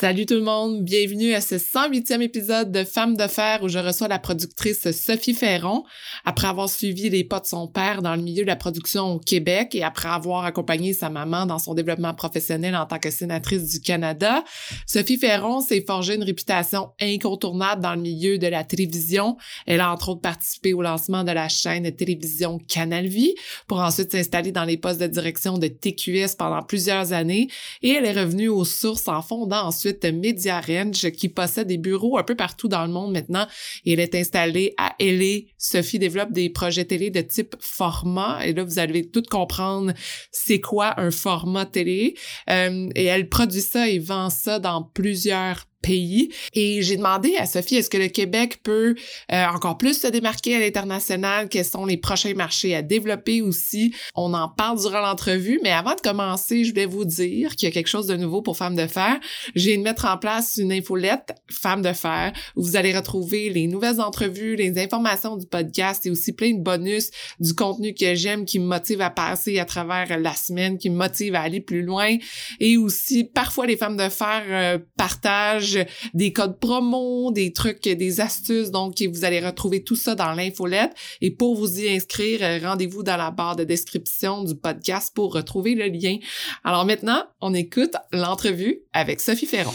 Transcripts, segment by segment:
Salut tout le monde, bienvenue à ce 108e épisode de Femmes de fer où je reçois la productrice Sophie Ferron. Après avoir suivi les pas de son père dans le milieu de la production au Québec et après avoir accompagné sa maman dans son développement professionnel en tant que sénatrice du Canada, Sophie Ferron s'est forgée une réputation incontournable dans le milieu de la télévision. Elle a entre autres participé au lancement de la chaîne de télévision Canal Vie pour ensuite s'installer dans les postes de direction de TQS pendant plusieurs années et elle est revenue aux sources en fondant ensuite Media Range qui possède des bureaux un peu partout dans le monde maintenant. Et elle est installée à LA. Sophie développe des projets télé de type format. Et là vous allez tout comprendre c'est quoi un format télé. Euh, et elle produit ça et vend ça dans plusieurs Et j'ai demandé à Sophie, est-ce que le Québec peut euh, encore plus se démarquer à l'international? Quels sont les prochains marchés à développer aussi? On en parle durant l'entrevue, mais avant de commencer, je voulais vous dire qu'il y a quelque chose de nouveau pour Femmes de Fer. J'ai de mettre en place une infolette Femmes de Fer où vous allez retrouver les nouvelles entrevues, les informations du podcast et aussi plein de bonus, du contenu que j'aime qui me motive à passer à travers la semaine, qui me motive à aller plus loin. Et aussi, parfois, les Femmes de Fer euh, partagent des codes promo, des trucs, des astuces. Donc, vous allez retrouver tout ça dans l'infolette. Et pour vous y inscrire, euh, rendez-vous dans la barre de description du podcast pour retrouver le lien. Alors maintenant, on écoute l'entrevue avec Sophie Ferron.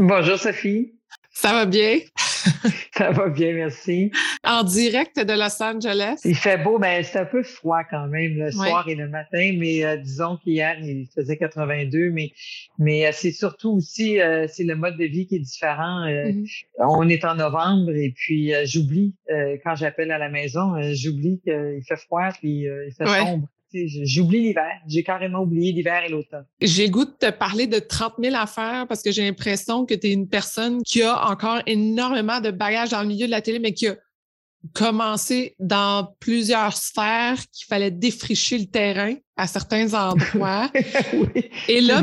Bonjour Sophie. Ça va bien? Ça va bien, merci. En direct de Los Angeles? Il fait beau, mais c'est un peu froid quand même le soir et le matin, mais euh, disons qu'hier, il faisait 82, mais, mais euh, c'est surtout aussi, euh, c'est le mode de vie qui est différent. Mm-hmm. On est en novembre et puis j'oublie, quand j'appelle à la maison, j'oublie qu'il fait froid puis il fait sombre. J'oublie l'hiver. J'ai carrément oublié l'hiver et l'automne. J'ai goût de te parler de 30 000 affaires parce que j'ai l'impression que tu es une personne qui a encore énormément de bagages dans le milieu de la télé, mais qui a commencé dans plusieurs sphères, qu'il fallait défricher le terrain à certains endroits. oui, et là,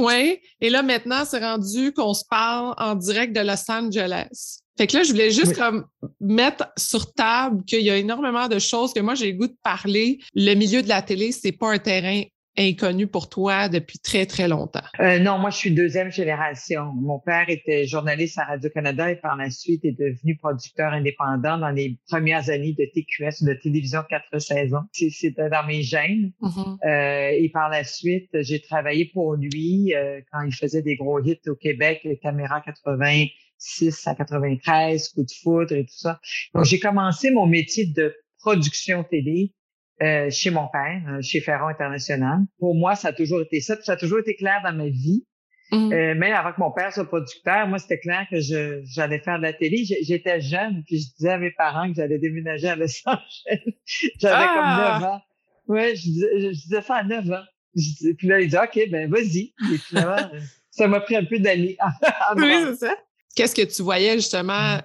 ouais, et là maintenant, c'est rendu qu'on se parle en direct de Los Angeles. Fait que là, je voulais juste comme mettre sur table qu'il y a énormément de choses que moi, j'ai le goût de parler. Le milieu de la télé, c'est pas un terrain inconnu pour toi depuis très, très longtemps? Euh, non, moi, je suis deuxième génération. Mon père était journaliste à Radio-Canada et par la suite est devenu producteur indépendant dans les premières années de TQS, de télévision quatre saisons. C'était dans mes gènes. Mm-hmm. euh, et par la suite, j'ai travaillé pour lui euh, quand il faisait des gros hits au Québec, Caméra 80, 6 à 93, coup de foudre et tout ça. Donc, j'ai commencé mon métier de production télé euh, chez mon père, euh, chez Ferron International. Pour moi, ça a toujours été ça, ça a toujours été clair dans ma vie. Mmh. Euh, même avant que mon père soit producteur, moi, c'était clair que je, j'allais faire de la télé. J'étais jeune, puis je disais à mes parents que j'allais déménager à Los Angeles. J'avais comme 9 ah! ans. Ouais, je disais, je disais ça à 9 ans. puis là, ils disaient, OK, ben vas-y. Et finalement, ça m'a pris un peu d'années. oui, c'est ça. Qu'est-ce que tu voyais justement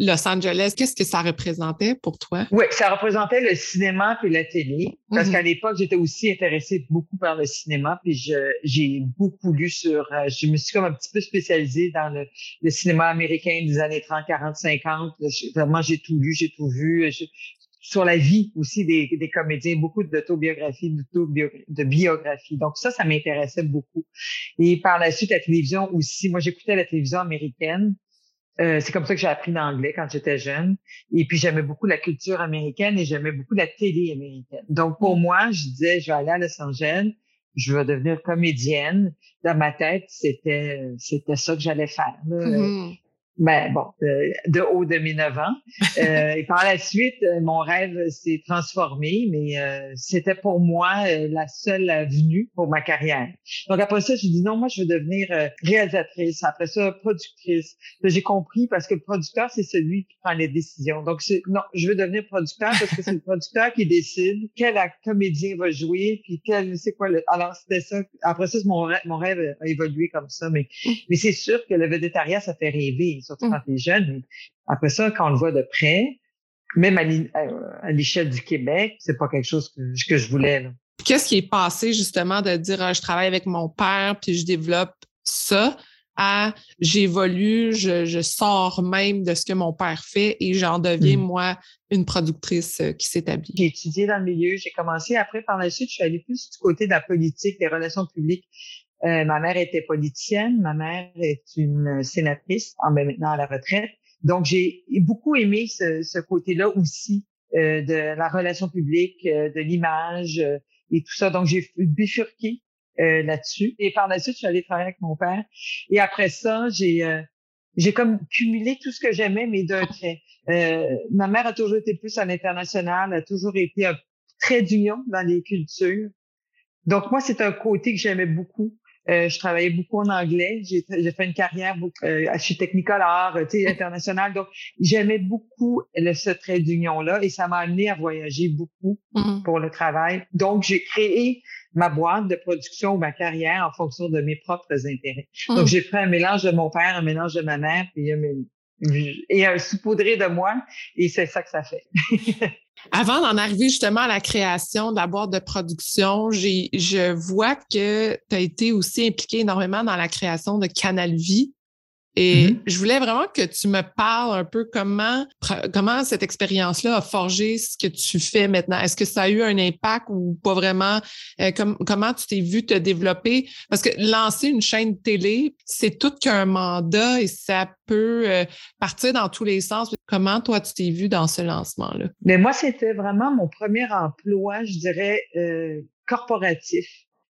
Los Angeles? Qu'est-ce que ça représentait pour toi? Oui, ça représentait le cinéma puis la télé. Parce mm-hmm. qu'à l'époque, j'étais aussi intéressée beaucoup par le cinéma. Puis j'ai beaucoup lu sur... Euh, je me suis comme un petit peu spécialisée dans le, cinéma américain des années 30, 40, 50. Vraiment, j'ai tout lu, j'ai tout vu sur la vie aussi des, des comédiens, beaucoup d'autobiographies, de biographies. Donc ça, ça m'intéressait beaucoup. Et par la suite, la télévision aussi. Moi, j'écoutais la télévision américaine. Euh, c'est comme ça que j'ai appris l'anglais quand j'étais jeune. Et puis j'aimais beaucoup la culture américaine et j'aimais beaucoup la télé américaine. Donc pour moi, je disais, je vais aller à Los Angeles, je vais devenir comédienne. Dans ma tête, c'était c'était ça que j'allais faire. Ben bon, de, haut de mes 9 ans. Euh, et par la suite, euh, mon rêve s'est transformé, mais euh, c'était pour moi la seule avenue pour ma carrière. Donc après ça, je dis non, moi je veux devenir réalisatrice. Après ça, productrice. J'ai compris parce que le producteur c'est celui qui prend les décisions. Donc non, je veux devenir producteur parce que c'est le producteur qui décide quel comédien va jouer, puis quel c'est quoi. Le... Alors c'était ça. Après ça, mon rêve, mon rêve a évolué comme ça, mais mais c'est sûr que le végétariat ça fait rêver surtout quand tu es jeune. Après ça, quand on le voit de près, même à l'échelle du Québec, c'est pas quelque chose que, je voulais. Qu'est-ce qui est passé justement de dire ah, je travaille avec mon père puis je développe ça à j'évolue, je, sors même de ce que mon père fait et j'en deviens, mmh. moi, une productrice euh, qui s'établit? J'ai étudié dans le milieu, j'ai commencé après, par la suite, je suis allée plus du côté de la politique, des relations publiques. Euh, ma mère était politicienne, ma mère est une sénatrice, en ben, maintenant à la retraite. Donc, j'ai beaucoup aimé ce, côté-là aussi euh, de la relation publique, euh, de l'image et tout ça. Donc, j'ai bifurqué là-dessus. Et par la suite, je suis allée travailler avec mon père. Et après ça, j'ai j'ai comme cumulé tout ce que j'aimais, mais d'un trait. ma mère a toujours été plus à l'international, a toujours été un trait d'union dans les cultures. Donc moi, c'est un côté que j'aimais beaucoup. Euh, je travaillais beaucoup en anglais. J'ai fait une carrière euh, chez Technicolor, tu sais, international. Donc, j'aimais beaucoup le, ce trait d'union-là et ça m'a amené à voyager beaucoup mm-hmm. pour le travail. Donc, j'ai créé ma boîte de production ou ma carrière en fonction de mes propres intérêts. Mm. Donc, j'ai pris un mélange de mon père, un mélange de ma mère, puis et un saupoudré de moi, et c'est ça que ça fait. Avant d'en arriver justement à la création de la boîte de production, je vois que tu as été aussi impliqué énormément dans la création de Canal Vie. Et mm-hmm. je voulais vraiment que tu me parles un peu comment, comment cette expérience-là a forgé ce que tu fais maintenant. Est-ce que ça a eu un impact ou pas vraiment? Euh, comment tu t'es vu te développer? Parce que lancer une chaîne télé, c'est tout qu'un mandat et ça peut euh, partir dans tous les sens. Comment toi, tu t'es vu dans ce lancement-là? Mais moi, c'était vraiment mon premier emploi, je dirais, euh, corporatif.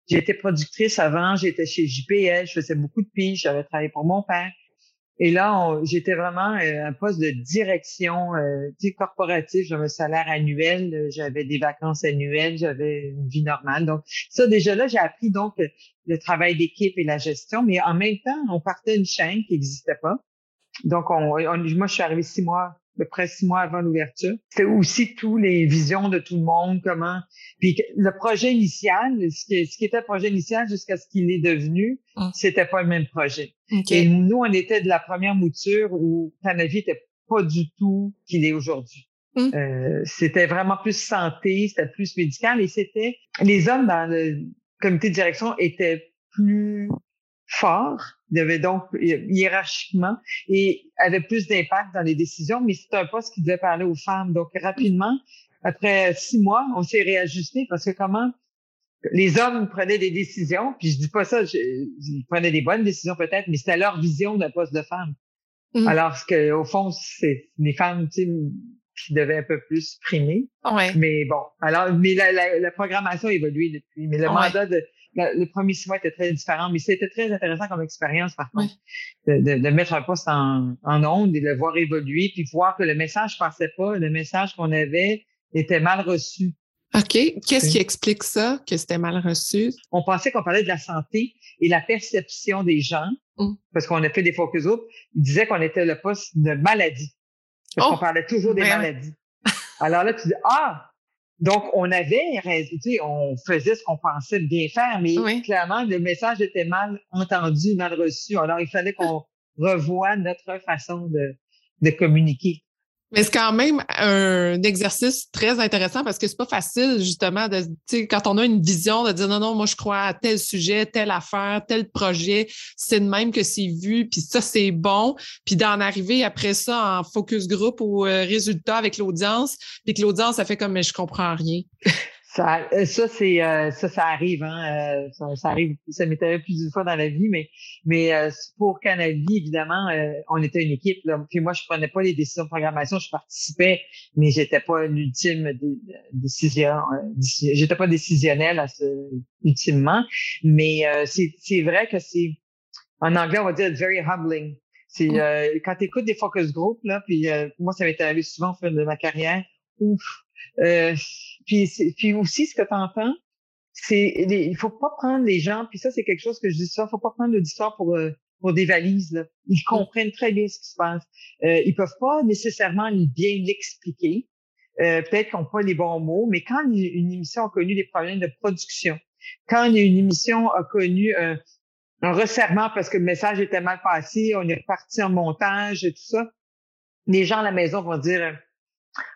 J'étais productrice avant, j'étais chez JPL, je faisais beaucoup de piges, j'avais travaillé pour mon père. Et là, j'étais vraiment euh, un poste de direction euh, corporative. J'avais un salaire annuel, euh, j'avais des vacances annuelles, j'avais une vie normale. Donc, ça, déjà là, j'ai appris donc le travail d'équipe et la gestion. Mais en même temps, on partait d'une chaîne qui n'existait pas. Donc, on, moi, je suis arrivée six mois peu près six mois avant l'ouverture. C'était aussi tous les visions de tout le monde, comment. Puis le projet initial, ce qui, ce qui était le projet initial jusqu'à ce qu'il est devenu, ah. c'était pas le même projet. Et nous, on était de la première mouture où Tanavi était pas du tout qu'il est aujourd'hui. Hum. Euh, c'était vraiment plus santé, c'était plus médical et c'était les hommes dans le comité de direction étaient plus fort, il avait donc hiérarchiquement et avait plus d'impact dans les décisions, mais c'est un poste qui devait parler aux femmes. Donc rapidement, après six mois, on s'est réajusté parce que comment les hommes prenaient des décisions, puis je dis pas ça, ils prenaient des bonnes décisions peut-être, mais c'était leur vision d'un poste de femme. Mmh. Alors que au fond, c'est les femmes qui devaient un peu plus primer. Mais bon, alors mais la, la, programmation a évolué depuis. Mais le mandat de le premier six mois était très différent, mais c'était très intéressant comme expérience, par contre, de, de, mettre un poste en, en onde et de le voir évoluer, puis voir que le message passait pas, le message qu'on avait était mal reçu. OK. Qu'est-ce qui explique ça, que c'était mal reçu? On pensait qu'on parlait de la santé et la perception des gens, mmh. parce qu'on a fait des focus group, ils disaient qu'on était le poste de maladie. Parce qu'on oh! parlait toujours des maladies. Alors là, tu dis, ah, donc, on avait on faisait ce qu'on pensait bien faire, mais clairement, le message était mal entendu, mal reçu. Alors, il fallait qu'on revoie notre façon de, de communiquer. Mais c'est quand même un exercice très intéressant parce que c'est pas facile, justement, de, quand on a une vision, de dire non, non, moi, je crois à tel sujet, telle affaire, tel projet, c'est de même que c'est vu, puis ça, c'est bon, puis d'en arriver après ça en focus group au euh, résultat avec l'audience, puis que l'audience, ça fait comme, mais je comprends rien. Ça, euh, ça c'est euh, ça, ça arrive, hein. Euh, ça, arrive, ça m'est arrivé plus d'une fois dans la vie, mais mais pour Canali, évidemment, on était une équipe. Là. Puis moi, je prenais pas les décisions de programmation, je participais, mais j'étais pas l'ultime décision, j'étais pas décisionnelle à ce, ultimement. Mais c'est vrai que c'est en anglais on va dire very humbling C'est euh, quand tu écoutes des focus group, là, puis euh, moi, ça m'est arrivé souvent au fil de ma carrière. Ouf. Euh, puis, puis aussi, ce que tu entends, c'est il faut pas prendre les gens, puis ça, c'est quelque chose que je dis souvent, faut pas prendre l'auditoire pour pour des valises. Là. Ils comprennent très bien ce qui se passe. Euh, ils peuvent pas nécessairement bien l'expliquer. Euh, peut-être qu'ils n'ont pas les bons mots, mais quand une émission a connu des problèmes de production, quand une émission a connu un, un resserrement parce que le message était mal passé, on est reparti en montage et tout ça, les gens à la maison vont dire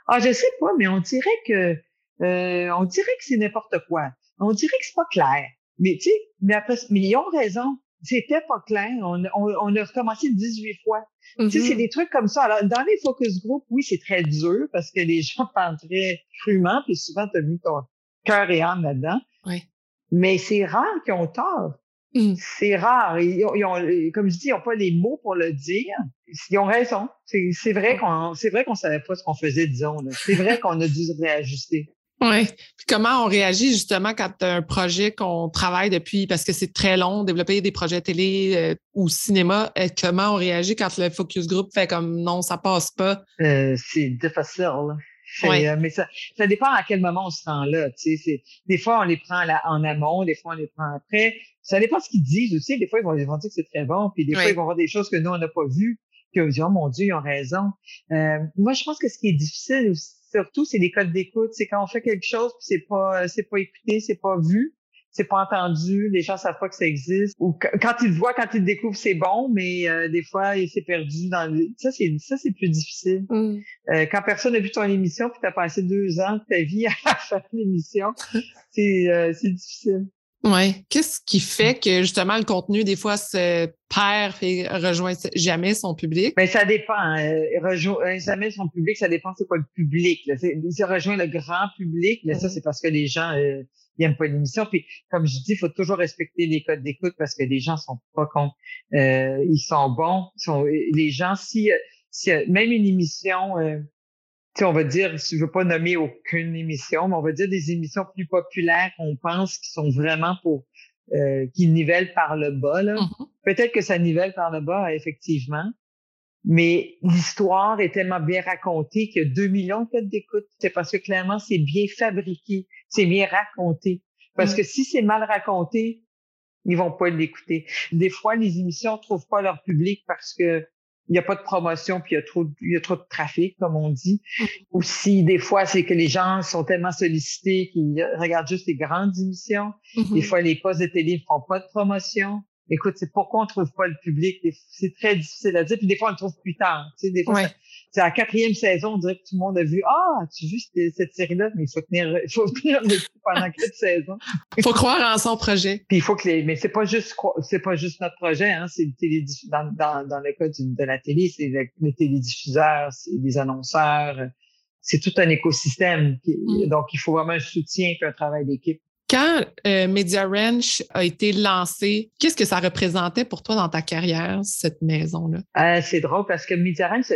Ah, je sais pas, mais on dirait que euh, on dirait que c'est n'importe quoi. On dirait que c'est pas clair. Mais tu sais, mais après, mais ils ont raison. C'était pas clair. On, on, a recommencé 18 fois. Tu sais, c'est mm-hmm. des trucs comme ça. Alors, dans les focus group, oui, c'est très dur parce que les gens parlent très crûment, puis souvent, tu as mis ton cœur et âme là-dedans. Oui. Mais c'est rare qu'ils ont tort. Mm. C'est rare. Ils ont, comme je dis, ils n'ont pas les mots pour le dire. Ils ont raison. C'est vrai qu'on c'est vrai qu'on savait pas ce qu'on faisait, disons. C'est vrai qu'on a dû réajuster. Oui. Puis comment on réagit justement quand un projet qu'on travaille depuis, parce que c'est très long, développer des projets télé euh, ou cinéma, et comment on réagit quand le focus group fait comme non, ça passe pas? Euh, c'est difficile. Euh, mais ça, ça dépend à quel moment on se rend là. Des fois, on les prend en amont, des fois, on les prend après. Ça dépend de ce qu'ils disent aussi. Des fois, ils vont, dire que c'est très bon, puis des fois, ils vont voir des choses que nous, on n'a pas vues, puis on dit, oh mon Dieu, ils ont raison. Euh, moi, je pense que ce qui est difficile surtout, c'est les codes d'écoute. C'est quand on fait quelque chose, puis c'est pas, c'est pas écouté, c'est pas vu c'est pas entendu, les gens savent pas que ça existe. Ou quand ils le voient, quand ils le découvrent, c'est bon, mais euh, des fois, il s'est perdu dans le... Ça, c'est ça, c'est plus difficile. Mm. Euh, quand personne n'a vu ton émission, puis t'as passé deux ans de ta vie à faire l'émission, c'est euh, c'est difficile. Oui. Qu'est-ce qui fait que justement le contenu, des fois, se perd et rejoint jamais son public? Ben, ça dépend. Hein. rejoint jamais son public, ça dépend c'est quoi le public. Là. C'est, rejoint le grand public, mais ça, mm-hmm. c'est parce que les gens ils n'aiment pas l'émission. Puis comme je dis, il faut toujours respecter les codes d'écoute parce que les gens sont pas cons. Euh, ils sont bons. sont, les gens, si, si même une émission, euh, on va dire, je veux pas nommer aucune émission, mais on va dire des émissions plus populaires qu'on pense qui sont vraiment pour euh, qui nivellent par le bas. Mm-hmm. Peut-être que ça nivelle par le bas, effectivement. Mais l'histoire est tellement bien racontée qu'il y a 2 millions de codes d'écoute. C'est parce que clairement, c'est bien fabriqué, c'est bien raconté. Parce mm. que si c'est mal raconté, ils vont pas l'écouter. Des fois, les émissions trouvent pas leur public parce que il n'y a pas de promotion puis il y a trop il y a trop de trafic comme on dit. Mm. Aussi des fois c'est que les gens sont tellement sollicités qu'ils regardent juste les grandes émissions. Mm-hmm. Des fois les postes de télé ne font pas de promotion écoute, c'est pourquoi on trouve pas le public? C'est très difficile à dire. Puis des fois, on le trouve plus tard. Tu sais, des fois, c'est la quatrième saison, on dirait que tout le monde a vu Ah, tu as vu cette série-là, mais il faut tenir, il faut tenir le coup pendant quatre saisons. Il faut croire en son projet. Puis il faut que les. Mais c'est pas juste c'est pas juste notre projet, hein. C'est dans, dans, dans le cas de la télé, c'est les télédiffuseurs, c'est les annonceurs. C'est tout un écosystème. Mm. Donc, il faut vraiment un soutien et un travail d'équipe. Quand euh, Media Ranch a été lancé, qu'est-ce que ça représentait pour toi dans ta carrière, cette maison-là? Euh, c'est drôle parce que Media Ranch,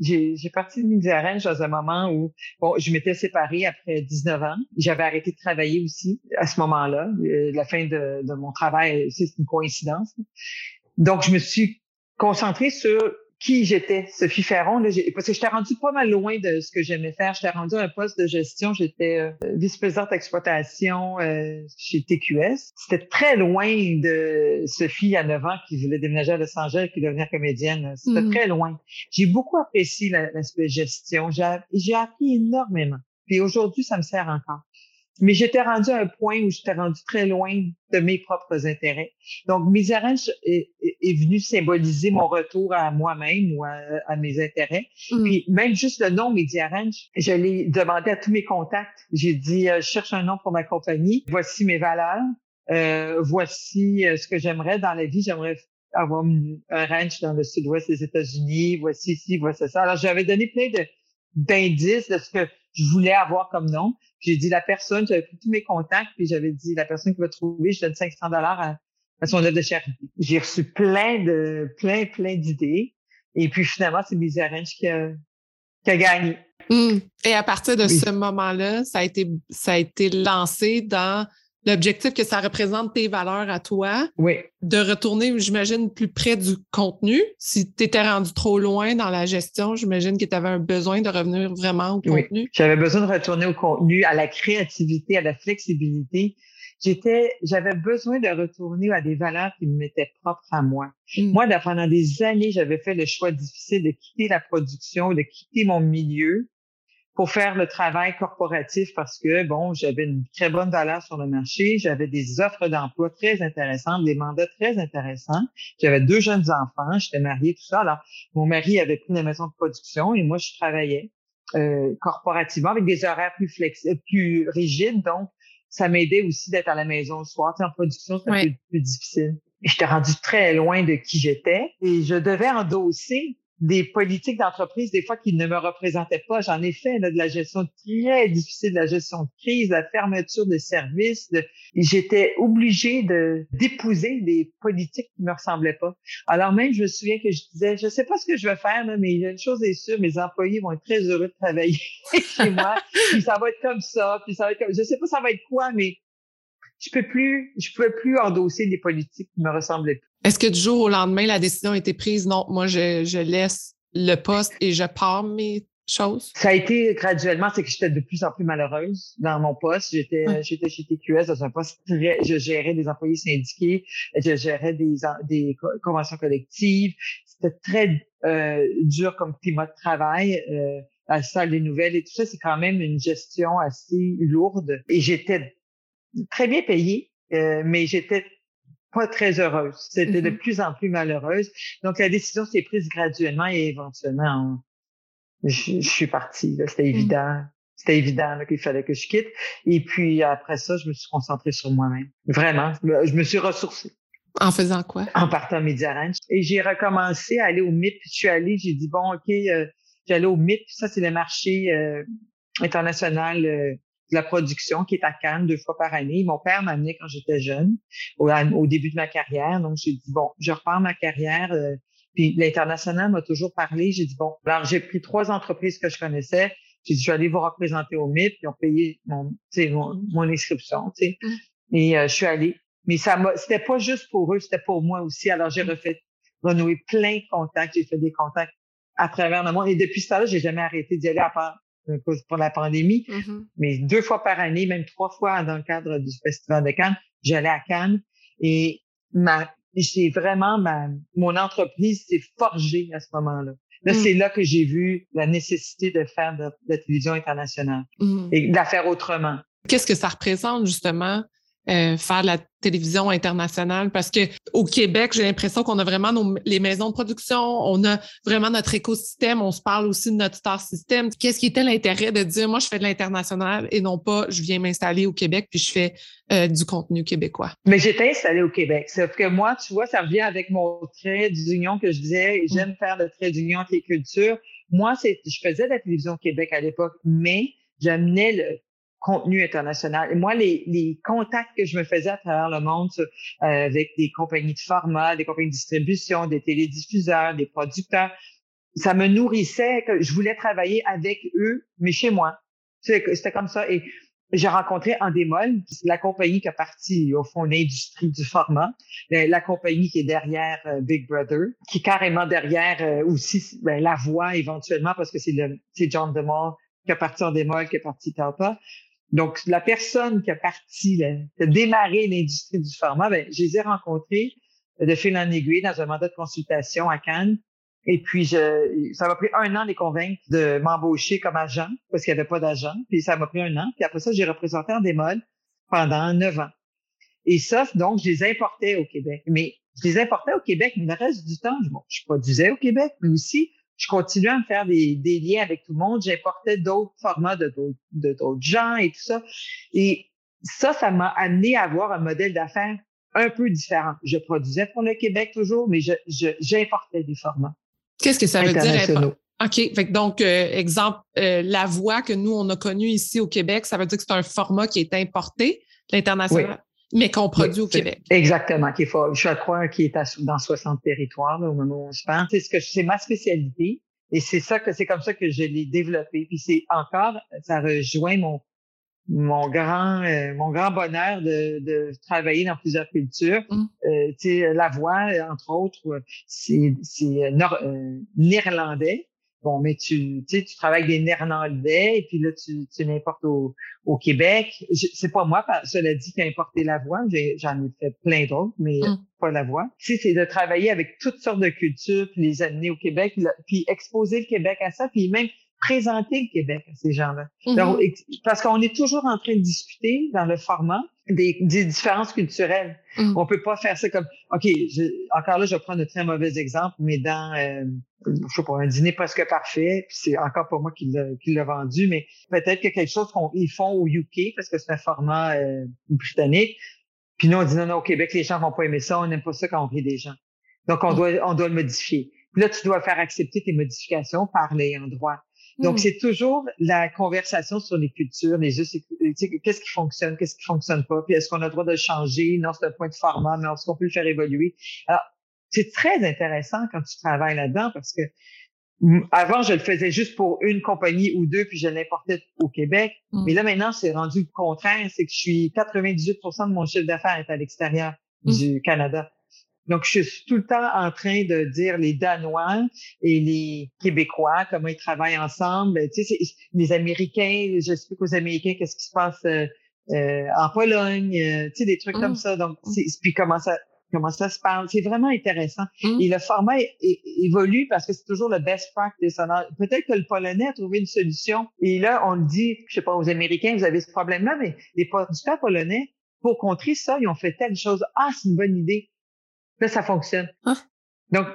j'ai parti de Media Ranch dans un moment où bon, je m'étais séparée après 19 ans. J'avais arrêté de travailler aussi à ce moment-là. Euh, la fin de, de mon travail, c'est une coïncidence. Donc, je me suis concentrée sur qui j'étais, Sophie Ferron, là, parce que j'étais rendue pas mal loin de ce que j'aimais faire. J'étais rendue à un poste de gestion. J'étais euh, vice-présidente d'exploitation euh, chez TQS. C'était très loin de Sophie à 9 ans qui voulait déménager à Los Angeles et devenir comédienne. C'était mm. très loin. J'ai beaucoup apprécié l'aspect gestion. J'ai appris énormément. Puis aujourd'hui, ça me sert encore. Mais j'étais rendu à un point où j'étais rendu très loin de mes propres intérêts. Donc, Misérange est, est, venu symboliser mon retour à moi-même ou à, mes intérêts. Mm. Puis même juste le nom Médiarange, je l'ai demandé à tous mes contacts. J'ai dit, euh, je cherche un nom pour ma compagnie. Voici mes valeurs. Euh, voici euh, ce que j'aimerais dans la vie. J'aimerais avoir un ranch dans le sud-ouest des États-Unis. Voici ici, voici ça. Alors, j'avais donné plein de d'indices de ce que je voulais avoir comme nom. J'ai dit la personne, j'avais pris tous mes contacts, puis j'avais dit la personne qui va trouver, je donne 500 dollars à, son œuvre de charité. J'ai reçu plein de, plein, plein d'idées. Et puis finalement, c'est Miss qui a, qui a gagné. Hum. Et à partir de ce moment-là, ça a été, ça a été lancé dans l'objectif que ça représente tes valeurs à toi. Oui. De retourner, j'imagine, plus près du contenu. Si tu étais rendu trop loin dans la gestion, j'imagine que tu avais un besoin de revenir vraiment au contenu. Oui. J'avais besoin de retourner au contenu, à la créativité, à la flexibilité. J'étais, j'avais besoin de retourner à des valeurs qui m'étaient propres à moi. Mm. Moi, pendant des années, j'avais fait le choix difficile de quitter la production, de quitter mon milieu pour faire le travail corporatif parce que, bon, j'avais une très bonne valeur sur le marché, j'avais des offres d'emploi très intéressantes, des mandats très intéressants. J'avais deux jeunes enfants, j'étais mariée, tout ça. Alors, mon mari avait pris la maison de production et moi, je travaillais euh, corporativement avec des horaires plus flexibles, plus rigides. Donc, ça m'aidait aussi d'être à la maison le soir. Tu en production, c'était peu plus difficile. J'étais rendu très loin de qui j'étais et je devais endosser des politiques d'entreprise, des fois qui ne me représentaient pas. J'en ai fait de la gestion très difficile, de la gestion de crise, la fermeture de services. De... J'étais obligée de d'épouser des politiques qui me ressemblaient pas. Alors même, je me souviens que je disais, je sais pas ce que je vais faire, là, mais une chose est sûre, mes employés vont être très heureux de travailler chez moi. Puis ça va être comme ça, puis ça va être comme, je sais pas ça va être quoi, mais je peux plus, je pouvais plus endosser des politiques qui me ressemblaient. Est-ce que du jour au lendemain, la décision a été prise? Non, moi, je, je laisse le poste et je pars mes choses? Ça a été graduellement, c'est que j'étais de plus en plus malheureuse dans mon poste. J'étais, j'étais chez TQS dans un poste très, je gérais des employés syndiqués, je gérais des, des conventions collectives. C'était très euh, dur comme climat de travail. Euh, la salle des nouvelles et tout ça, c'est quand même une gestion assez lourde. Et j'étais très bien payée, euh, mais j'étais pas très heureuse. C'était de mm-hmm. plus en plus malheureuse. Donc, la décision s'est prise graduellement et éventuellement, je, suis partie. C'était mm. évident. C'était évident qu'il fallait que je quitte. Et puis, après ça, je me suis concentrée sur moi-même. Vraiment. Je me suis ressourcée. En faisant quoi? En partant à Média Et j'ai recommencé à aller au MIP. Je suis allée, j'ai dit, bon, OK, euh, j'allais au MIP. Ça, c'est le marché euh, international euh, de la production qui est à Cannes deux fois par année. Mon père m'a amené quand j'étais jeune, au, début de ma carrière. Donc, j'ai dit, bon, je repars ma carrière. Euh, puis l'international m'a toujours parlé. J'ai dit, bon, alors j'ai pris trois entreprises que je connaissais. J'ai dit, je vais aller vous représenter au MIP. Ils ont payé mon, mon, mon inscription. Mmh. Et euh, je suis allée. Mais ça m'a, c'était pas juste pour eux, c'était pour moi aussi. Alors, j'ai mmh. refait, renoué plein de contacts. J'ai fait des contacts à travers le monde. Et depuis ce temps-là, j'ai jamais arrêté d'y aller à part pour la pandémie. Mm-hmm. Mais deux fois par année, même trois fois dans le cadre du Festival de Cannes, j'allais à Cannes et ma, c'est vraiment ma, mon entreprise s'est forgée à ce moment-là. Là, mm. c'est là que j'ai vu la nécessité de faire de, la télévision internationale mm. et de la faire autrement. Qu'est-ce que ça représente justement euh, faire de la télévision internationale parce que au Québec, j'ai l'impression qu'on a vraiment nos, les maisons de production, on a vraiment notre écosystème, on se parle aussi de notre star system. Qu'est-ce qui était l'intérêt de dire moi je fais de l'international et non pas je viens m'installer au Québec puis je fais euh, du contenu québécois? Mais j'étais installée au Québec, sauf que moi, tu vois, ça revient avec mon trait d'union que je disais, j'aime mm. faire le trait d'union entre les cultures. Moi, c'est je faisais de la télévision au Québec à l'époque, mais j'amenais le contenu international. Et moi, les, les, contacts que je me faisais à travers le monde euh, avec des compagnies de format, des compagnies de distribution, des télédiffuseurs, des producteurs, ça me nourrissait. que Je voulais travailler avec eux, mais chez moi. C'était comme ça. Et j'ai rencontré Endemol, la compagnie qui a parti au fond l'industrie du format, la, compagnie qui est derrière euh, Big Brother, qui est carrément derrière euh, aussi ben, la voix éventuellement parce que c'est John DeMol qui a parti Endemol, qui a parti Talpa. Donc, la personne qui a parti, qui a démarré l'industrie du format, ben, je les ai rencontrés de fil en aiguille dans un mandat de consultation à Cannes. Et puis, je, ça m'a pris un an de les convaincre de m'embaucher comme agent parce qu'il n'y avait pas d'agent. Puis ça m'a pris un an. Puis après ça, j'ai représenté en démol pendant neuf ans. Et ça, donc, je les importais au Québec. Mais je les importais au Québec, mais le reste du temps, bon, je produisais au Québec, mais aussi, je continuais à me faire des, des liens avec tout le monde. J'importais d'autres formats de d'autres gens et tout ça. Et ça, ça m'a amené à avoir un modèle d'affaires un peu différent. Je produisais pour le Québec toujours, mais je, j'importais des formats. Qu'est-ce que ça veut dire? OK. Fait donc, euh, exemple, euh, la voix que nous, on a connue ici au Québec, ça veut dire que c'est un format qui est importé, l'international? Mais qu'on produit au Québec. Exactement, qui est fort. Je crois qu'il est dans 60 territoires au moment où on se parle. C'est ce que c'est ma spécialité et c'est ça que c'est comme ça que je l'ai développé. Puis c'est encore, ça rejoint mon mon grand euh, mon grand bonheur de, de travailler dans plusieurs cultures. Mm. Euh, tu sais, la voix, entre autres, c'est c'est néerlandais. Bon, mais tu, tu sais, tu travailles avec des Néerlandais et puis là, tu, tu l'importes au, au Québec. C'est pas moi, cela dit, qui a importé la voix. J'en ai, fait plein d'autres, mais Mm. pas la voix. Tu sais, c'est de travailler avec toutes sortes de cultures, puis les amener au Québec, puis, puis exposer le Québec à ça, puis même présenter le Québec à ces gens-là. Mhm. Parce qu'on est toujours en train de discuter dans le format des, des différences culturelles. Mhm. On peut pas faire ça comme, OK, je, encore là, je vais prendre un très mauvais exemple, mais dans, euh, je sais pas, un dîner presque parfait, puis c'est encore pas moi qui l'a vendu, mais peut-être que quelque chose qu'ils font au UK, parce que c'est un format euh, britannique, puis nous, on dit non, non, au Québec, les gens vont pas aimer ça, on n'aime pas ça quand on rit des gens. Donc, on Mhm. doit, on doit le modifier. Puis là, tu dois faire accepter tes modifications par l'ayant droit. Donc, Mm. c'est toujours la conversation sur les cultures, les us qu'est-ce qui fonctionne, qu'est-ce qui fonctionne pas, puis est-ce qu'on a le droit de changer? Non, c'est un point de format, mais est-ce qu'on peut le faire évoluer? Alors, c'est très intéressant quand tu travailles là-dedans parce que avant, je le faisais juste pour une compagnie ou deux, puis je l'importais au Québec. Mm. Mais là, maintenant, c'est rendu le contraire. C'est que je suis 98% de mon chiffre d'affaires est à l'extérieur Mm. du Canada. Donc, je suis tout le temps en train de dire les Danois et les Québécois, comment ils travaillent ensemble. Tu sais, c'est- les Américains, j'explique aux Américains qu'est-ce qui se passe euh, euh, en Pologne, euh, tu sais, des trucs Mm. comme ça. Donc, c'est, puis comment ça, comment ça se parle. C'est vraiment intéressant. Mm. Et le format é- é- évolue parce que c'est toujours le best practice. Peut-être que le Polonais a trouvé une solution. Et là, on le dit, je sais pas, aux Américains, vous avez ce problème-là, mais les producteurs polonais, pour contrer ça, ils ont fait telle chose. Ah, c'est une bonne idée. Là, ça fonctionne. Ah. Donc,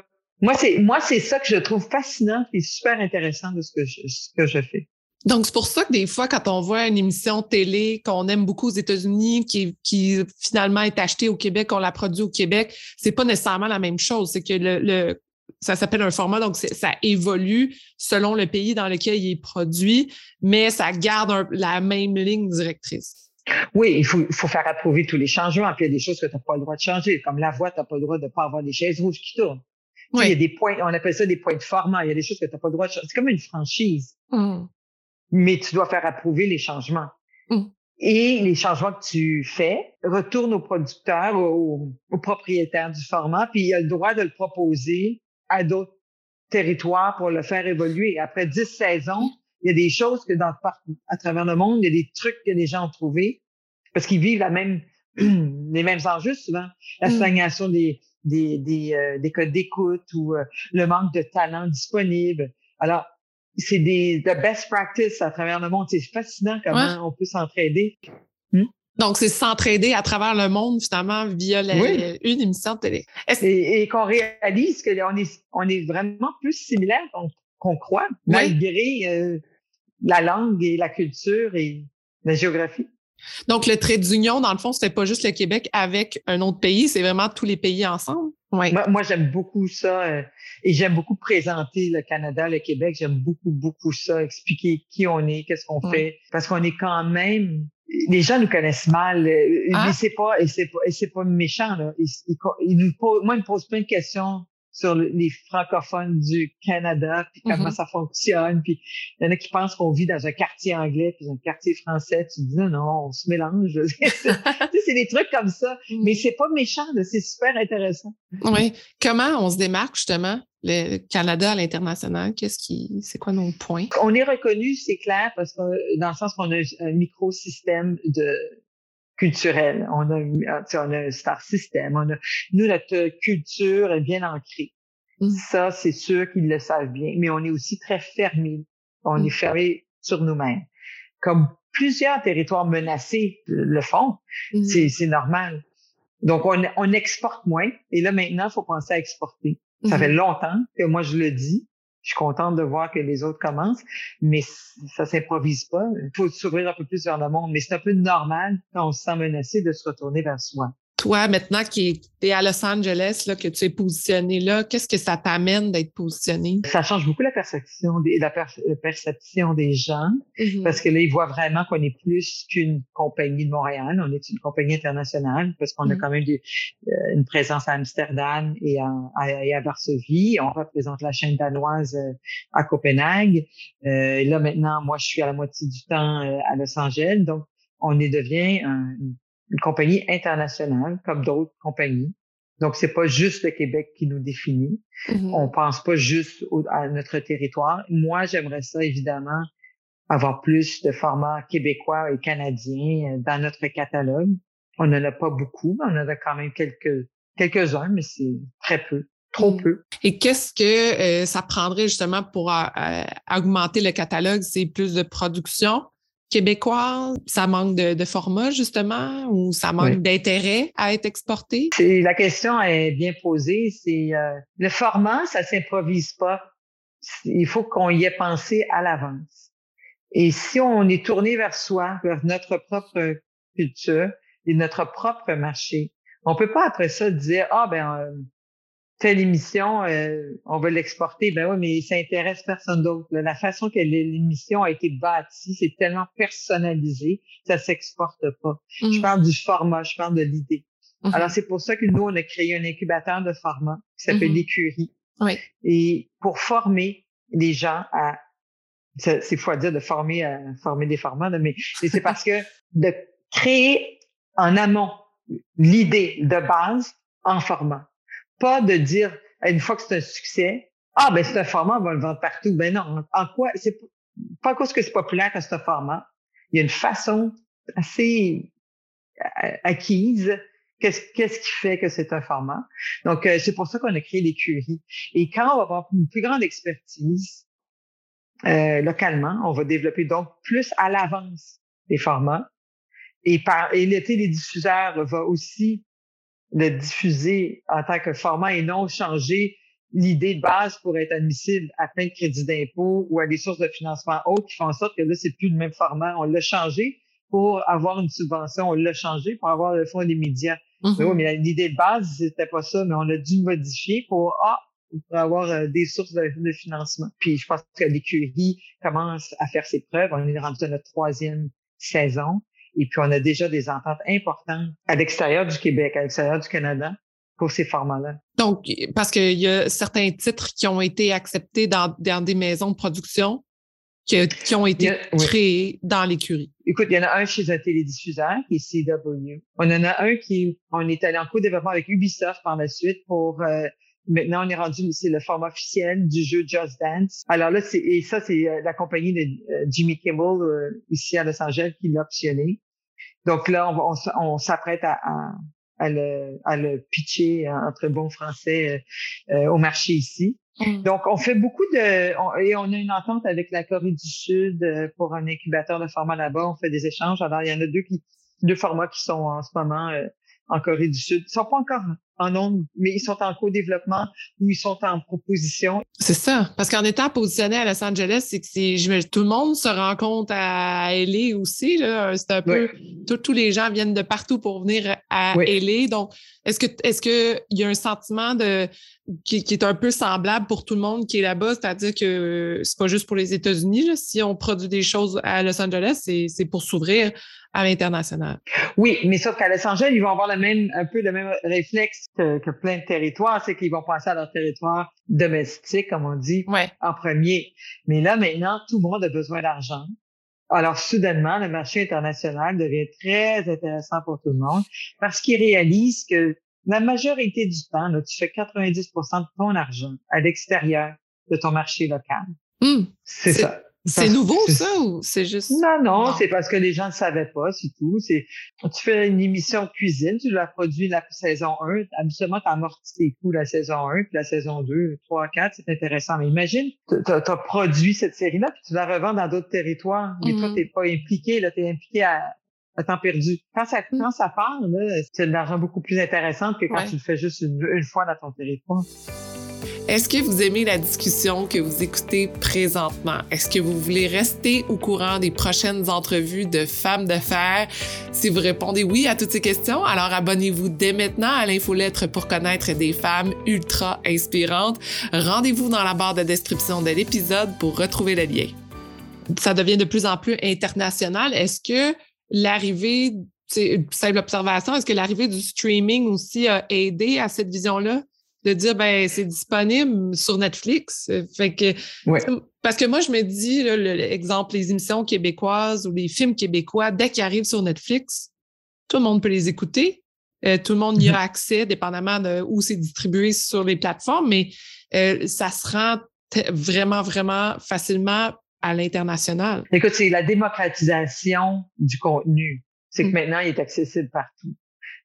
moi, c'est, moi, c'est ça que je trouve fascinant et super intéressant de ce que je, ce que je fais. Donc, c'est pour ça que des fois, quand on voit une émission télé qu'on aime beaucoup aux États-Unis, qui, qui finalement est achetée au Québec, on la produit au Québec, c'est pas nécessairement la même chose. C'est que le, le ça s'appelle un format, donc ça évolue selon le pays dans lequel il est produit, mais ça garde un- la même ligne directrice. Oui, il faut, il faut faire approuver tous les changements. Puis il y a des choses que tu n'as pas le droit de changer. Comme la voix, tu n'as pas le droit de pas avoir des chaises rouges qui tournent. Sais, Il y a des points, on appelle ça des points de format. Il y a des choses que tu n'as pas le droit de changer. C'est comme une franchise. Mm. mais tu dois faire approuver les changements. Mm. Et les changements que tu fais retournent au producteur, au, au propriétaire du format, puis il a le droit de le proposer à d'autres territoires pour le faire évoluer. Après 10 saisons, il y a des choses que dans à travers le monde, il y a des trucs que les gens ont trouvés parce qu'ils vivent la même les mêmes enjeux souvent, la Mm. stagnation des des des, euh, des codes d'écoute ou euh, le manque de talent disponible. Alors c'est des the best practice à travers le monde. C'est fascinant comment on peut s'entraider. Donc, c'est s'entraider à travers le monde, finalement, via la- Oui. une émission de télé. Et, et qu'on réalise qu'on est, on est vraiment plus similaires qu'on qu'on croit, malgré euh, la langue et la culture et la géographie. Donc, le trait d'union, dans le fond, c'était pas juste le Québec avec un autre pays, c'est vraiment tous les pays ensemble? Oui. Moi, moi, j'aime beaucoup ça euh, et j'aime beaucoup présenter le Canada, le Québec. J'aime beaucoup, beaucoup ça, expliquer qui on est, qu'est-ce qu'on fait, parce qu'on est quand même. Les gens nous connaissent mal, euh, Ah. mais c'est pas, et c'est pas, et c'est pas méchant là. Ils, ils- ils nous posent- moi, ils me posent plein de questions sur le- les francophones du Canada, puis comment Mhm. ça fonctionne. Puis il y en a qui pensent qu'on vit dans un quartier anglais, puis dans un quartier français. Tu dis non, on se mélange. tu sais, c'est des trucs comme ça, mais c'est pas méchant, c'est super intéressant. Oui. Comment on se démarque, justement, le Canada à l'international? Qu'est-ce qui, c'est quoi nos points? On est reconnu, c'est clair, parce que dans le sens qu'on a un microsystème de culturel. On a, sais, on a un star system. On a, nous, notre culture est bien ancrée. Mm. Ça, c'est sûr qu'ils le savent bien. Mais on est aussi très fermé. On Mm. est fermé sur nous-mêmes. Comme plusieurs territoires menacés le font, Mm. c'est, normal. Donc, on, on exporte moins. Et là, maintenant, il faut penser à exporter. Ça Mhm. fait longtemps que moi, je le dis. Je suis contente de voir que les autres commencent, mais ça s'improvise pas. Il faut s'ouvrir un peu plus vers le monde, mais c'est un peu normal quand on se sent menacé de se retourner vers soi. Toi, maintenant qui es à Los Angeles, là, que tu es positionné là, qu'est-ce que ça t'amène d'être positionné? Ça change beaucoup la perception des, la per- la perception des gens Mhm. parce que là, ils voient vraiment qu'on est plus qu'une compagnie de Montréal. On est une compagnie internationale parce qu'on a Mhm. quand même des- euh, une présence à Amsterdam et à, à- et à Varsovie. On représente la chaîne danoise euh, à Copenhague. Euh, et là, maintenant, moi, je suis à la moitié du temps euh, à Los Angeles. Donc, on est devient une compagnie internationale comme d'autres compagnies. Donc, c'est pas juste le Québec qui nous définit. Mm-hmm. On pense pas juste à notre territoire. Moi, j'aimerais ça, évidemment, avoir plus de formats québécois et canadiens euh, dans notre catalogue. On n'en a pas beaucoup, mais on en a quand même quelques, quelques-uns, mais c'est très peu, trop mm. peu. Et qu'est-ce que euh, ça prendrait justement pour euh, augmenter le catalogue? C'est plus de production? Québécois? Ça manque de, de format, justement, ou ça manque d'intérêt à être exporté? La question est bien posée. C'est euh, Le format, ça s'improvise pas. Il faut qu'on y ait pensé à l'avance. Et si on est tourné vers soi, vers notre propre culture et notre propre marché, on peut pas après ça dire ah ben euh, telle émission, euh, on va l'exporter. Ben oui, mais ça intéresse personne d'autre. La façon que l'émission a été bâtie, c'est tellement personnalisé, ça s'exporte pas. Je mm. parle du format, je parle de l'idée. Mm-hmm. Alors, c'est pour ça que nous, on a créé un incubateur de format qui s'appelle mm-hmm. l'écurie. Oui. Et pour former les gens à c'est fou à dire de former à former des formats, mais c'est parce que de créer en amont l'idée de base en format. Pas de dire, une fois que c'est un succès, ah, ben, c'est un format, on va le vendre partout. Ben non, en quoi, c'est pas à que c'est populaire que c'est un format. Il y a une façon assez euh, acquise. Qu'est-ce, qu'est-ce qui fait que c'est un format? Donc, euh, c'est pour ça qu'on a créé l'écurie. Et quand on va avoir une plus grande expertise euh, localement, on va développer donc plus à l'avance les formats. Et par et l'été, les diffuseurs va aussi le diffuser en tant que format et non changer l'idée de base pour être admissible à plein de crédits d'impôt ou à des sources de financement autres qui font en sorte que là, c'est plus le même format. On l'a changé pour avoir une subvention. On l'a changé pour avoir le fonds des médias. Mais oui, mais l'idée de base, c'était pas ça, mais on a dû modifier pour, ah, pour avoir euh, des sources de, de, financement. Puis je pense que l'écurie commence à faire ses preuves. On est rendu à notre troisième saison. Et puis, on a déjà des ententes importantes à l'extérieur du Québec, à l'extérieur du Canada pour ces formats-là. Donc, parce qu'il y a certains titres qui ont été acceptés dans, dans des maisons de production qui, qui ont été créés dans l'écurie. Écoute, il y en a un chez un télédiffuseur qui est CW. On en a un qui, on est allé en co-développement avec Ubisoft par la suite pour euh, Maintenant, on est rendu, c'est le format officiel du jeu Just Dance. Alors là, c'est, et ça, c'est euh, la compagnie de euh, Jimmy Kimmel euh, ici à Los Angeles qui l'a optionné. Donc là, on, on, s'apprête à, à, à, le, à le pitcher en très bon français au marché ici. Mm. Donc, on fait beaucoup de... et on a une entente avec la Corée du Sud pour un incubateur de format là-bas. On fait des échanges. Alors, il y en a deux qui deux formats qui sont en ce moment en Corée du Sud. Ils sont pas encore en mais ils sont en co-développement ou ils sont en proposition. C'est ça. Parce qu'en étant positionné à Los Angeles, c'est que tout le monde se rencontre à LA aussi. C'est un peu, tous les gens viennent de partout pour venir à LA. Donc, est-ce que, est-ce que il y a un sentiment de, qui, est un peu semblable pour tout le monde qui est là-bas? C'est-à-dire que c'est pas juste pour les États-Unis. Si on produit des choses à Los Angeles, c'est pour s'ouvrir à l'international. Oui, mais sauf qu'à Los Angeles, ils vont avoir le même, un peu le même réflexe que, que plein de territoires, c'est qu'ils vont penser à leur territoire domestique, comme on dit, en premier. Mais là, maintenant, tout le monde a besoin d'argent. Alors, soudainement, le marché international devient très intéressant pour tout le monde parce qu'ils réalisent que la majorité du temps, là, tu fais 90% de ton argent à l'extérieur de ton marché local. Hmm. c'est ça. C'est nouveau, ça, ou c'est juste. Non, non, c'est parce que les gens ne savaient pas, c'est tout. C'est, tu fais une émission cuisine, tu l'as produit la saison 1, habituellement, tu amortis tes coûts la saison 1, puis la saison 2, 3, 4, c'est intéressant. Mais imagine, tu as, produit cette série-là, puis tu la revends dans d'autres territoires, mais toi, mm-hmm. t'es pas impliqué, là, t'es impliqué à, à temps perdu. Quand ça, mm. quand ça part, là, c'est de l'argent beaucoup plus intéressant que quand tu le fais juste une fois dans ton territoire. Est-ce que vous aimez la discussion que vous écoutez présentement? Est-ce que vous voulez rester au courant des prochaines entrevues de femmes d'affaires? Si vous répondez oui à toutes ces questions, alors abonnez-vous dès maintenant à l'infolettre pour connaître des femmes ultra inspirantes. Rendez-vous dans la barre de description de l'épisode pour retrouver le lien. Ça devient de plus en plus international. Est-ce que l'arrivée, c'est une simple observation, est-ce que l'arrivée du streaming aussi a aidé à cette vision-là? De dire ben c'est disponible sur Netflix. Fait que parce que moi je me dis l'exemple les émissions québécoises ou les films québécois dès qu'ils arrivent sur Netflix, tout le monde peut les écouter. Euh, tout le monde y a mm-hmm. accès, dépendamment de où c'est distribué sur les plateformes, mais euh, ça se rend vraiment, vraiment facilement à l'international. Écoute, c'est la démocratisation du contenu. C'est que mm. maintenant, il est accessible partout.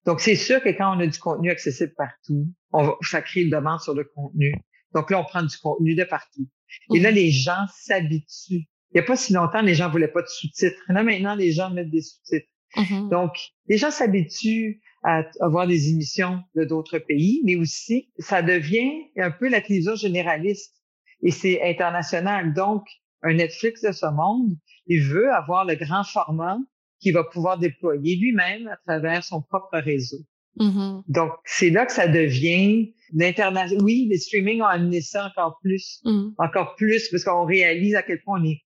Donc, c'est sûr que quand on a du contenu accessible partout, on va, ça crée une demande sur le contenu. Donc là, on prend du contenu de partout. Et là, mm-hmm. les gens s'habituent. Il n'y a pas si longtemps, les gens voulaient pas de sous-titres. Là, maintenant, les gens mettent des sous-titres. Mm-hmm. Donc, les gens s'habituent à avoir des émissions de d'autres pays, mais aussi, ça devient un peu la télévision généraliste et c'est international. Donc, un Netflix de ce monde, il veut avoir le grand format qu'il va pouvoir déployer lui-même à travers son propre réseau. Mm-hmm. Donc, c'est là que ça devient l'international. Oui, les streaming ont amené ça encore plus, mm. encore plus, parce qu'on réalise à quel point on est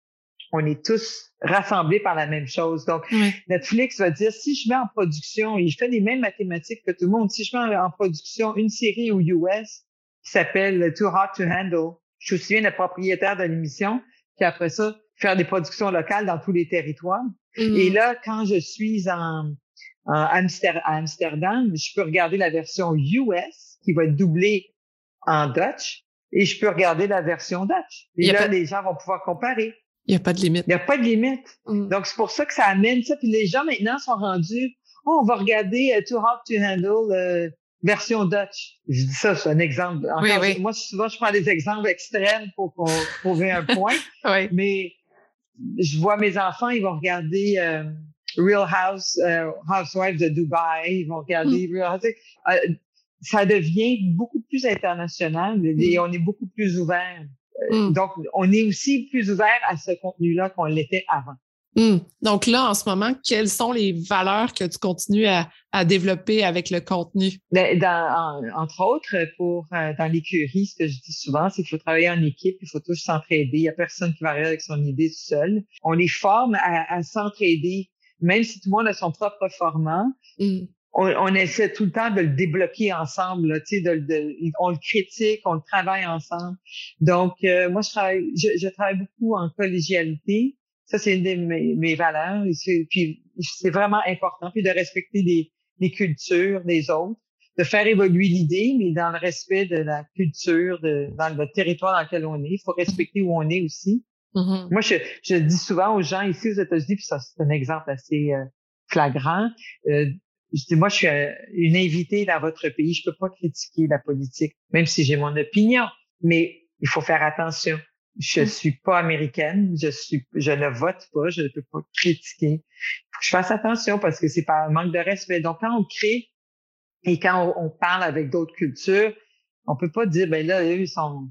on est tous rassemblés par la même chose. Donc, Netflix va dire, si je mets en production, et je fais les mêmes mathématiques que tout le monde, si je mets en production une série aux US qui s'appelle Too Hard to Handle, je me souviens le propriétaire de l'émission, qui après ça, faire des productions locales dans tous les territoires. Mm. Et là, quand je suis en, à Amsterdam, je peux regarder la version US qui va être doublée en Dutch et je peux regarder la version Dutch. Et là, les gens vont pouvoir comparer. Il n'y a pas de limite. Il n'y a pas de limite. Mm. Donc, c'est pour ça que ça amène ça. Puis les gens maintenant sont rendus, oh, on va regarder uh, Too Hard to Handle euh, version Dutch. Je dis ça, c'est un exemple. oui, oui. Moi, souvent, je prends des exemples extrêmes pour, pour prouver un point. oui. Mais je vois mes enfants, ils vont regarder euh, Real House, euh, Housewives de Dubaï, ils vont regarder mm. Real House. ça devient beaucoup plus international et mm. on est beaucoup plus ouvert. Mm. Donc, on est aussi plus ouvert à ce contenu-là qu'on l'était avant. Donc là, en ce moment, quelles sont les valeurs que tu continues à, développer avec le contenu? Ben, dans, entre autres, pour euh, dans l'écurie, ce que je dis souvent, c'est qu'il faut travailler en équipe, il faut tous s'entraider. Il n'y a personne qui va arriver avec son idée tout seul. On les forme à, s'entraider, même si tout le monde a son propre format. Mm on, essaie tout le temps de le débloquer ensemble, tu sais, de, on le critique, on le travaille ensemble. Donc, euh, moi, je travaille, je, travaille beaucoup en collégialité. Ça, c'est une de mes, valeurs. Et puis, c'est vraiment important. Puis de respecter les, les cultures des autres, de faire évoluer l'idée, mais dans le respect de la culture, de, dans le territoire dans lequel on est. Il faut respecter où on est aussi. Mm-hmm. Moi, je, je dis souvent aux gens ici aux États-Unis, puis ça, c'est un exemple assez euh, flagrant. Euh, je dis, moi, je suis euh, une invitée dans votre pays. Je peux pas critiquer la politique, même si j'ai mon opinion. Mais il faut faire attention. Je mm. suis pas américaine. Je suis, je ne vote pas. Je ne peux pas critiquer. Faut que je fasse attention parce que c'est pas un manque de respect. Donc, quand on crée et quand on, parle avec d'autres cultures, on peut pas dire, ben là, eux, ils sont,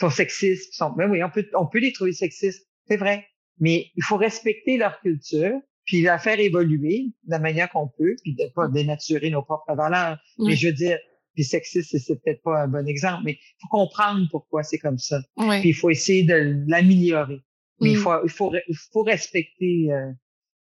sont sexistes. sont, oui, on peut, on peut les trouver sexistes. C'est vrai. Mais il faut respecter leur culture puis la faire évoluer de la manière qu'on peut, puis de pas dénaturer nos propres valeurs. Mais je veux dire, puis sexiste, c'est peut-être pas un bon exemple, mais il faut comprendre pourquoi c'est comme ça. Puis il faut essayer de l'améliorer. Mais il mm. faut, il faut, il faut respecter euh,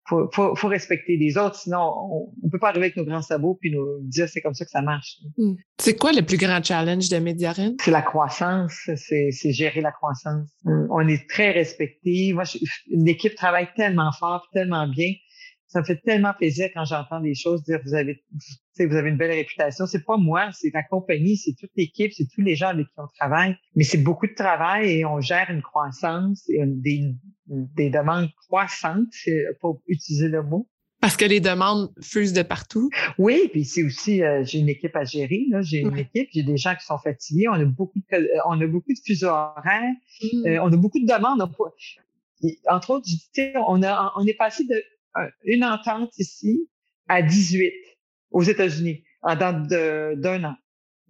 faut, faut, faut, respecter les autres, sinon on, on peut pas arriver avec nos grands sabots puis nous dire c'est comme ça que ça marche. Hmm. C'est quoi le plus grand challenge de Mediarine? C'est la croissance, c'est gérer la croissance. Hmm. On est très respecté. Moi, une équipe travaille tellement fort, tellement bien ça me fait tellement plaisir quand j'entends des choses dire vous avez vous avez une belle réputation. C'est pas moi, c'est la compagnie, c'est toute l'équipe, c'est tous les gens avec qui on travaille. Mais c'est beaucoup de travail et on gère une croissance et des, des demandes croissantes, pour utiliser le mot. Parce que les demandes fusent de partout. Oui, puis c'est aussi euh, j'ai une équipe à gérer. Là, j'ai une équipe, j'ai des gens qui sont fatigués. On a beaucoup de, euh, on a beaucoup de fuseaux horaires. Mm. Euh, on a beaucoup de demandes. entre autres, on a, on est passé de une entente ici à 18 aux États-Unis en dans d'un an.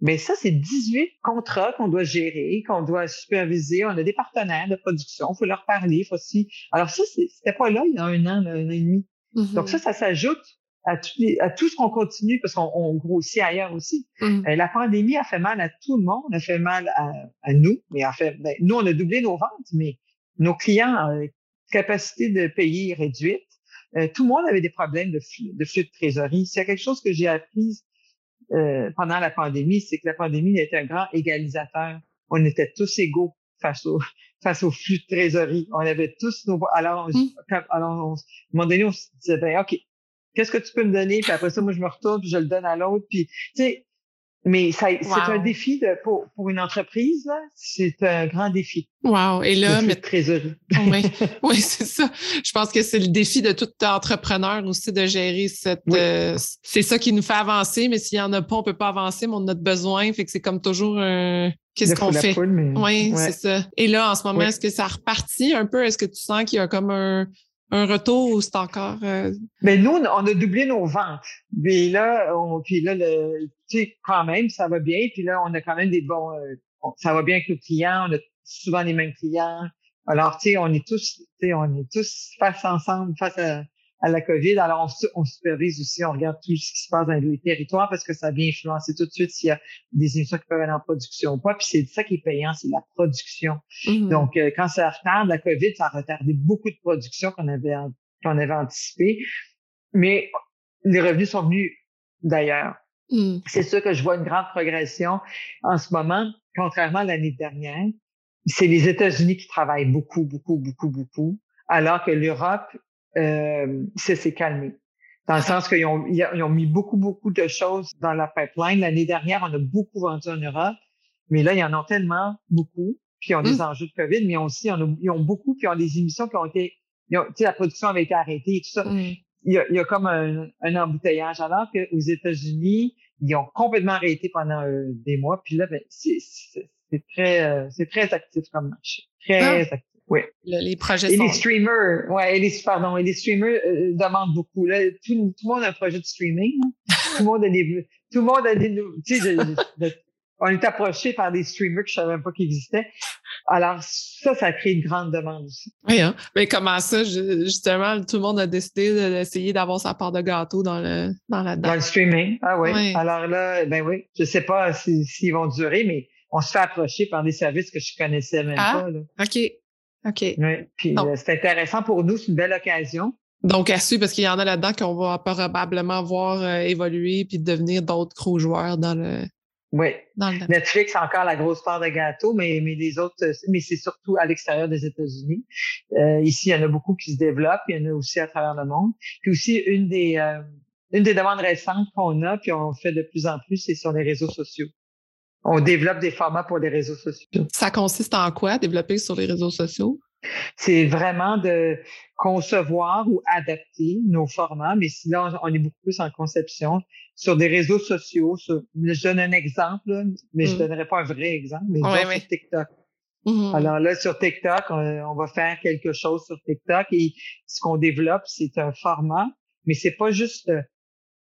Mais ça, c'est 18 contrats qu'on doit gérer, qu'on doit superviser. On a des partenaires de production, il faut leur parler, faut aussi. Alors ça, c'était pas là il y a un an, un an et demi. Mm-hmm. Donc ça, ça s'ajoute à, à tout ce qu'on continue parce qu'on grossit ailleurs aussi. Mm-hmm. Euh, la pandémie a fait mal à tout le monde, a fait mal à, à nous, mais en fait, ben, nous on a doublé nos ventes, mais nos clients, euh, capacité de payer réduite, euh, tout le monde avait des problèmes de flux, de, flux de trésorerie. C'est quelque chose que j'ai appris euh, pendant la pandémie, c'est que la pandémie était un grand égalisateur. On était tous égaux face au face au flux de trésorerie. On avait tous nos alors, on, mmh. alors on, à un moment donné, on se disait ben, ok, qu'est-ce que tu peux me donner? Puis après ça, moi je me retourne puis je le donne à l'autre. Puis tu sais, mais ça, c'est un défi de, pour, pour une entreprise, c'est un grand défi. Wow. Et là, mais trésorerie. oui, oui c'est ça. Je pense que c'est le défi de tout entrepreneur aussi de gérer cette. Euh, c'est ça qui nous fait avancer, mais s'il n'y en a pas, on peut pas avancer, mais on a besoin. Fait que c'est comme toujours un. Qu'est-ce qu'on fait? Oui, c'est ça. Et là, en ce moment, est-ce que ça repartit un peu? Est-ce que tu sens qu'il y a comme un, un retour ou c'est encore. Euh... Mais nous, on a doublé nos ventes. Mais là, on, puis là, le, tu sais, quand même, ça va bien. Puis là, on a quand même des bons. Euh, ça va bien avec nos clients. On a souvent les mêmes clients. Alors, tu sais, on est tous, tu sais, on est tous face ensemble, face à, à la COVID. Alors, on, supervise aussi, on regarde tout ce qui se passe dans les territoires parce que ça vient influencer tout de suite s'il y a des émissions qui peuvent aller en production ou pas. Puis c'est ça qui est payant, c'est la production. Mm-hmm. Donc, euh, quand ça retarde, la COVID, ça a retardé beaucoup de production qu'on avait, qu'on avait anticipé. Mais les revenus sont venus d'ailleurs. Mm. C'est sûr que je vois une grande progression en ce moment, contrairement à l'année dernière. C'est les États-Unis qui travaillent beaucoup, beaucoup, beaucoup, beaucoup, alors que l'Europe euh, ça s'est calmé. Dans le sens qu'ils ont, ils ont mis beaucoup, beaucoup de choses dans la pipeline. L'année dernière, on a beaucoup vendu en Europe, mais là, ils en ont tellement beaucoup, puis ils ont des mmh. enjeux de COVID, mais aussi, ils ont beaucoup, puis ils ont des émissions qui ont été, tu sais, la production avait été arrêtée et tout ça. Mmh. Il, y a, il, y a, comme un, un embouteillage, alors qu'aux États-Unis, ils ont complètement arrêté pendant euh, des mois, puis là, ben, c'est très, euh, c'est très actif comme marché. Très ah. actif. Oui. les projets et les streamers, ouais, et les, pardon, et les streamers euh, demandent beaucoup. Là, tout, tout, le monde a un projet de streaming. tout le monde a des, tout le monde a des, tu sais, on est approché par des streamers que je savais même pas qu'ils existaient. Alors ça, ça crée une grande demande aussi. Oui, hein? mais comment ça, justement, tout le monde a décidé d'essayer d'avoir sa part de gâteau dans le dans la Dans le streaming, ah oui. Alors là, ben oui, je sais pas s'ils vont durer, mais on se fait approcher par des services que je connaissais même ah, pas. Là. OK. OK. Oui, puis euh, c'est intéressant pour nous, c'est une belle occasion. Donc, à suivre, parce qu'il y en a là-dedans qu'on va probablement voir euh, évoluer puis devenir d'autres gros joueurs dans le. Oui. Dans le... Netflix encore la grosse part de gâteau, mais, mais les autres, mais c'est surtout à l'extérieur des États-Unis. Euh, ici, il y en a beaucoup qui se développent, il y en a aussi à travers le monde. Puis aussi, une des, une des demandes récentes qu'on a, puis on fait de plus en plus, c'est sur les réseaux sociaux on développe des formats pour les réseaux sociaux. Ça consiste en quoi, développer sur les réseaux sociaux? C'est vraiment de concevoir ou adapter nos formats, mais sinon, on est beaucoup plus en conception sur des réseaux sociaux. je donne un exemple, mais je ne mm. donnerai pas un vrai exemple, mais sur TikTok. Mm-hmm. Alors là, sur TikTok, on, va faire quelque chose sur TikTok et ce qu'on développe, c'est un format, mais c'est pas juste le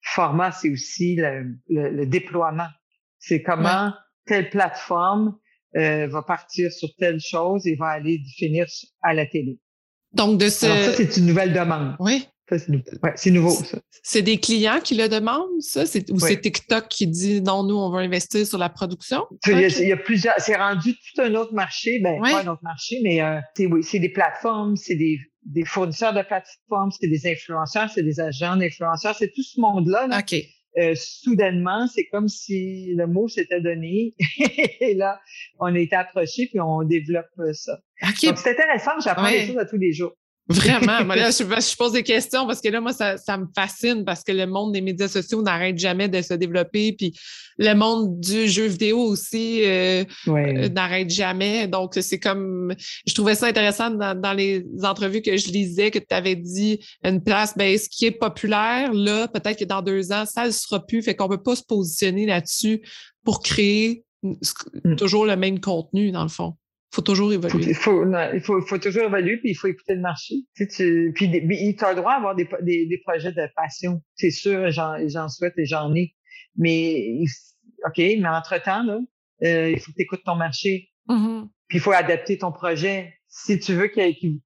format, c'est aussi le, déploiement. C'est comment telle plateforme euh, va partir sur telle chose et va aller finir à la télé. Donc, de ce... Alors ça, c'est une nouvelle demande. Oui. c'est nouveau, ça. C'est des clients qui le demandent, ça? Ou c'est TikTok qui dit non, nous, on va investir sur la production? Il, y a, plusieurs. C'est rendu tout un autre marché. Ben, pas un autre marché, mais euh, c'est des plateformes, c'est des, des, fournisseurs de plateformes, c'est des influenceurs, c'est des agents d'influenceurs, c'est tout ce monde-là. Là, OK. Euh, soudainement, c'est comme si le mot s'était donné. et là, on a été approché puis on développe ça. Donc, c'est intéressant, j'apprends des choses à tous les jours. Vraiment. moi, là, je, je, pose des questions parce que là, moi, ça, ça me fascine parce que le monde des médias sociaux n'arrête jamais de se développer. Puis le monde du jeu vidéo aussi euh, euh, n'arrête jamais. Donc, c'est comme. Je trouvais ça intéressant dans, dans, les entrevues que je lisais que tu avais dit une place, ben, ce qui est populaire, là, peut-être que dans deux ans, ça ne sera plus. Fait qu'on ne peut pas se positionner là-dessus pour créer mm. toujours le même contenu, dans le fond faut toujours évoluer. Il faut, il faut, faut, toujours évoluer, puis il faut écouter le marché. Tu, tu, puis tu as le droit d'avoir des, des, des, projets de passion. C'est sûr, j'en souhaite et j'en ai. Mais, OK, mais entre-temps, là, euh, il faut que tu écoutes ton marché. Mm-hmm. Puis il faut adapter ton projet. Si tu veux qu'il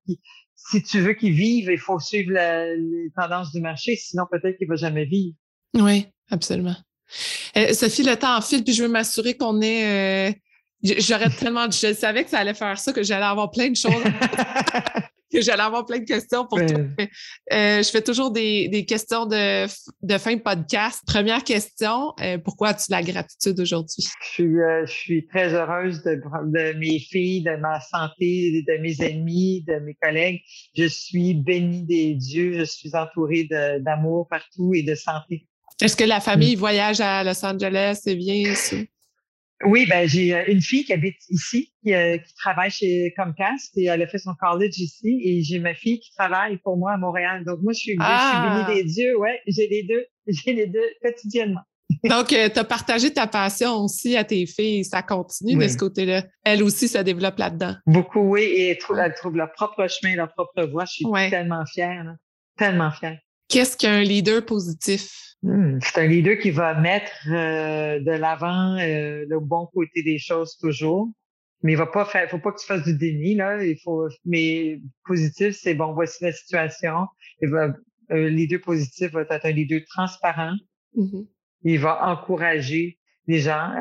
si tu veux qu'il vive, il faut suivre les tendances du marché, sinon peut-être qu'il va jamais vivre. Oui, absolument. Euh, Sophie, le temps en file, puis je veux m'assurer qu'on euh, J'aurais tellement, je savais que ça allait faire ça, que j'allais avoir plein de choses. que j'allais avoir plein de questions pour toi. Euh, je fais toujours des, questions de, de, fin de podcast. Première question, euh, pourquoi as-tu la gratitude aujourd'hui? Je suis, euh, je suis très heureuse de, de mes filles, de ma santé, de mes ennemis, de mes collègues. Je suis bénie des dieux. Je suis entourée d'amour partout et de santé. Est-ce que la famille mm. voyage à Los Angeles et vient ici? Oui, ben j'ai euh, une fille qui habite ici, qui, euh, qui, travaille chez Comcast et elle a fait son college ici. Et j'ai ma fille qui travaille pour moi à Montréal. Donc moi, je suis, ah. bénie des dieux. Ouais, j'ai les deux, j'ai les deux quotidiennement. Donc, euh, tu as partagé ta passion aussi à tes filles. Ça continue de ce côté-là. Elle aussi se développe là-dedans. Beaucoup, oui. Et elle trouve, leur propre chemin, leur propre voie. Je suis tellement fière. Tellement fière. Qu'est-ce qu'un leader positif? Hmm, c'est un leader qui va mettre euh, de l'avant euh, le bon côté des choses toujours. Mais il va pas faire, faut pas que tu fasses du déni, là. Il faut, mais positif, c'est bon, voici la situation. Il va, un leader positif va être un leader transparent. Mm-hmm. Il va encourager les gens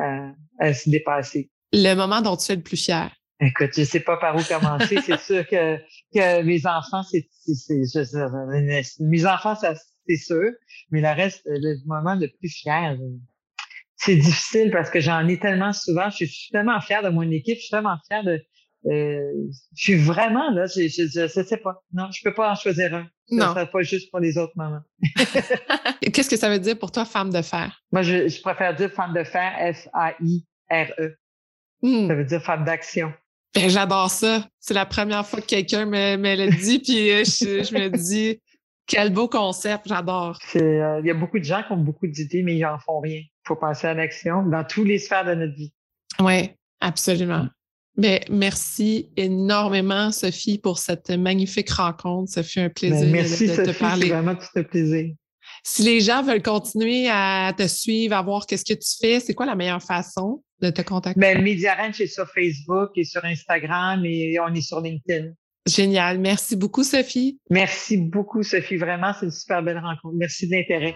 à, se dépasser. Le moment dont tu es le plus fier. Écoute, je sais pas par où commencer. c'est sûr que, que mes enfants, c'est, c'est, je, mes enfants, ça, c'est sûr. Mais le reste, le moment le plus fier, c'est difficile parce que j'en ai tellement souvent. Je suis tellement fière de mon équipe. Je suis tellement fière de. Euh, je suis vraiment là. Je, je, sais pas. Non, je peux pas en choisir un. Non. Ça pas juste pour les autres moments. Qu'est-ce que ça veut dire pour toi, femme de fer? Moi, je, préfère dire femme de fer, F-A-I-R-E. Hmm. Ça veut dire femme d'action. Ben, j'adore ça. C'est la première fois que quelqu'un me, me le dit, puis euh, je, me dis, quel beau concept, j'adore. Euh, il y a beaucoup de gens qui ont beaucoup d'idées, mais ils n'en font rien. Il faut passer à l'action dans tous les sphères de notre vie. Oui, absolument. Ben, merci énormément, Sophie, pour cette magnifique rencontre. Ça fait un plaisir ben, merci, de, te parler. Merci, vraiment tout un plaisir. Si les gens veulent continuer à te suivre, à voir qu'est-ce que tu fais, c'est quoi la meilleure façon de te contacter? Ben, Media Ranch est sur Facebook et sur Instagram et on est sur LinkedIn. Génial. Merci beaucoup, Sophie. Merci beaucoup, Sophie. Vraiment, c'est une super belle rencontre. Merci de l'intérêt.